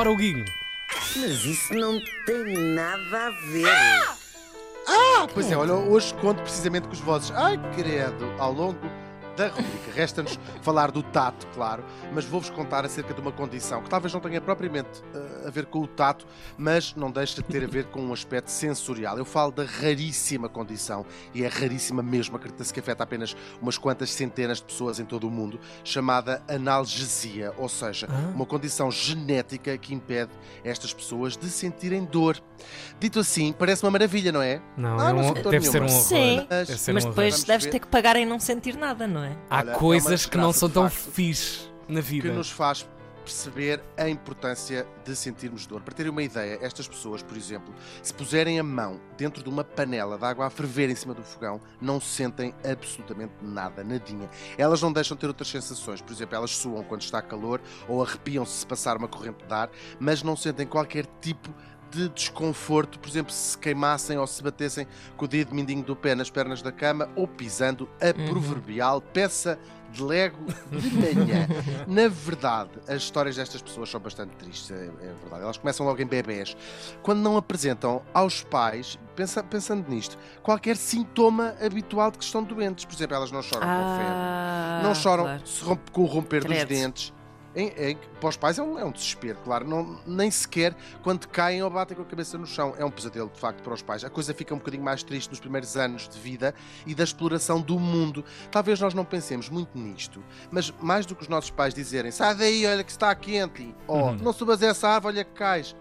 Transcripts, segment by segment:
Bora, Huguinho. Mas isso não tem nada a ver. Ah, pois é, olha, hoje conto precisamente com os vossos. Ai, credo, ao longo da rubrica. Resta-nos falar do tato, claro, mas vou-vos contar acerca de uma condição que talvez não tenha propriamente uh, a ver com o tato, mas não deixa de ter a ver com um aspecto sensorial. Eu falo da raríssima condição, e é raríssima mesmo, acredita-se que afeta apenas umas quantas centenas de pessoas em todo o mundo, chamada analgesia, ou seja, ah. uma condição genética que impede estas pessoas de sentirem dor. Dito assim, parece uma maravilha, não é? Não, ah, não, não deve ser um horror. Sim, mas, mas depois deves ter que pagar em não sentir nada, não é? é? Há Olha, coisas é que não são tão fixe na vida. Que nos faz perceber a importância de sentirmos dor. Para terem uma ideia, estas pessoas, por exemplo, se puserem a mão dentro de uma panela de água a ferver em cima do fogão, não sentem absolutamente nada, nadinha. Elas não deixam de ter outras sensações, por exemplo, elas suam quando está calor ou arrepiam-se se passar uma corrente de ar, mas não sentem qualquer tipo de desconforto, por exemplo, se queimassem ou se batessem com o dedo mindinho do pé nas pernas da cama ou pisando a uhum. proverbial peça de Lego de manhã. Na verdade, as histórias destas pessoas são bastante tristes, é, é, verdade. Elas começam logo em bebés. Quando não apresentam aos pais, pensa, pensando nisto, qualquer sintoma habitual de que estão doentes. Por exemplo, elas não choram ah, com febre, não choram claro. rompe, com o romper Credo. dos dentes em, em, para os pais é um, é um desespero, claro. Não, nem sequer quando caem ou batem com a cabeça no chão. É um pesadelo, de facto, para os pais. A coisa fica um bocadinho mais triste nos primeiros anos de vida e da exploração do mundo. Talvez nós não pensemos muito nisto, mas mais do que os nossos pais dizerem sai daí, olha que está quente, ou uhum. não subas essa árvore, olha que cais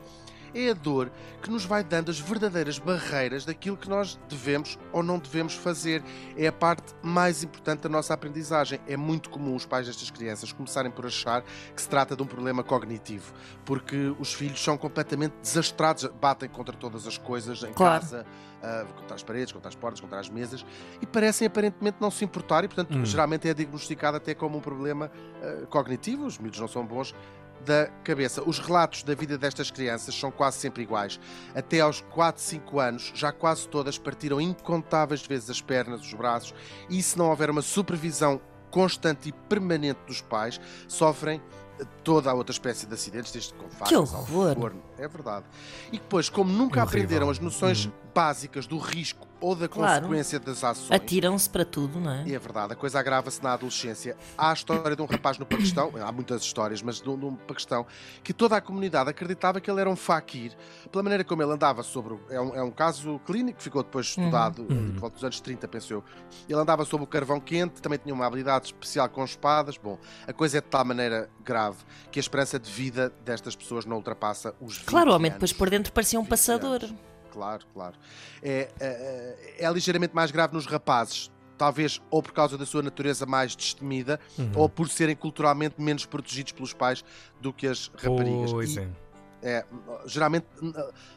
é a dor que nos vai dando as verdadeiras barreiras daquilo que nós devemos ou não devemos fazer. É a parte mais importante da nossa aprendizagem. É muito comum os pais destas crianças começarem por achar que se trata de um problema cognitivo, porque os filhos são completamente desastrados, batem contra todas as coisas em claro. casa. Uh, contra as paredes, contra as portas, contra as mesas e parecem aparentemente não se importar e, portanto, hum. geralmente é diagnosticado até como um problema uh, cognitivo. Os miúdos não são bons da cabeça. Os relatos da vida destas crianças são quase sempre iguais. Até aos 4, 5 anos, já quase todas partiram incontáveis vezes as pernas, os braços, e se não houver uma supervisão constante e permanente dos pais, sofrem toda a outra espécie de acidentes, desde com facas ao forno. É verdade. E depois, como nunca aprenderam as noções uhum. básicas do risco ou da claro. consequência das ações. Atiram-se para tudo, não é? E é verdade, a coisa agrava-se na adolescência. Há a história de um rapaz no Paquistão, há muitas histórias, mas de um Paquistão, que toda a comunidade acreditava que ele era um fakir, pela maneira como ele andava sobre. É um, é um caso clínico que ficou depois uhum. estudado, uhum. volta dos anos 30, penso eu. Ele andava sob o carvão quente, também tinha uma habilidade especial com espadas. Bom, a coisa é de tal maneira grave que a esperança de vida destas pessoas não ultrapassa os 20 Claro, o homem depois por dentro parecia um passador. Anos claro, claro. É, é, é, ligeiramente mais grave nos rapazes. Talvez ou por causa da sua natureza mais destemida, uhum. ou por serem culturalmente menos protegidos pelos pais do que as raparigas. Pois é. É, geralmente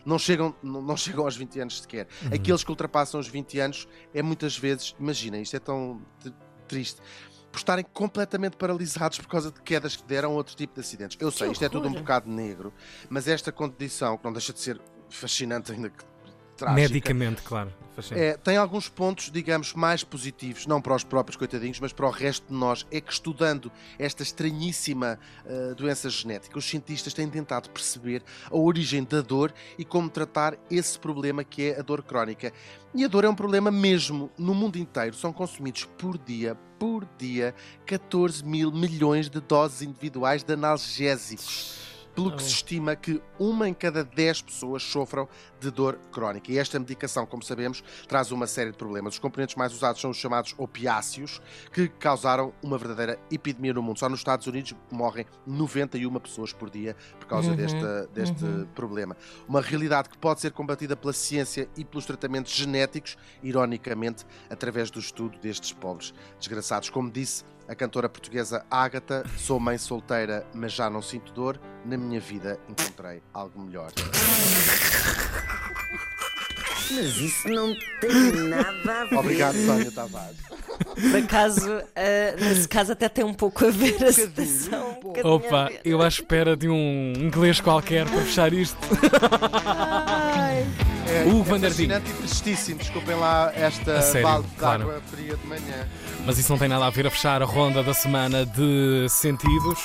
não chegam, não chegam aos 20 anos sequer. Uhum. Aqueles que ultrapassam os 20 anos é muitas vezes, imaginem, isto é tão triste, por estarem completamente paralisados por causa de quedas que deram outro tipo de acidentes. Eu sei, isto é tudo um bocado negro, mas esta condição, que não deixa de ser fascinante ainda que trágica. Medicamente, claro. É, tem alguns pontos, digamos, mais positivos, não para os próprios coitadinhos, mas para o resto de nós. É que estudando esta estranhíssima uh, doença genética, os cientistas têm tentado perceber a origem da dor e como tratar esse problema que é a dor crónica. E a dor é um problema mesmo. No mundo inteiro são consumidos por dia, por dia, 14 mil milhões de doses individuais de analgésicos pelo que se estima que uma em cada 10 pessoas sofram de dor crónica. E esta medicação, como sabemos, traz uma série de problemas. Os componentes mais usados são os chamados opiáceos, que causaram uma verdadeira epidemia no mundo. Só nos Estados Unidos morrem 91 pessoas por dia por causa uhum, deste, deste uhum. problema. Uma realidade que pode ser combatida pela ciência e pelos tratamentos genéticos, ironicamente, através do estudo destes pobres desgraçados. Como disse a cantora portuguesa Ágata, sou mãe solteira, mas já não sinto dor. Na minha vida encontrei algo melhor. Mas isso não tem nada a ver. Obrigado, Sónia Tavares. Por acaso, uh, nesse caso, até tem um pouco a ver a situação. Um Opa, eu à espera de um inglês qualquer para fechar isto. Ai. É, o é fascinante e tristíssimo. Desculpem lá esta sério, balde de claro. água fria de manhã. Mas isso não tem nada a ver a fechar a ronda da semana de sentidos.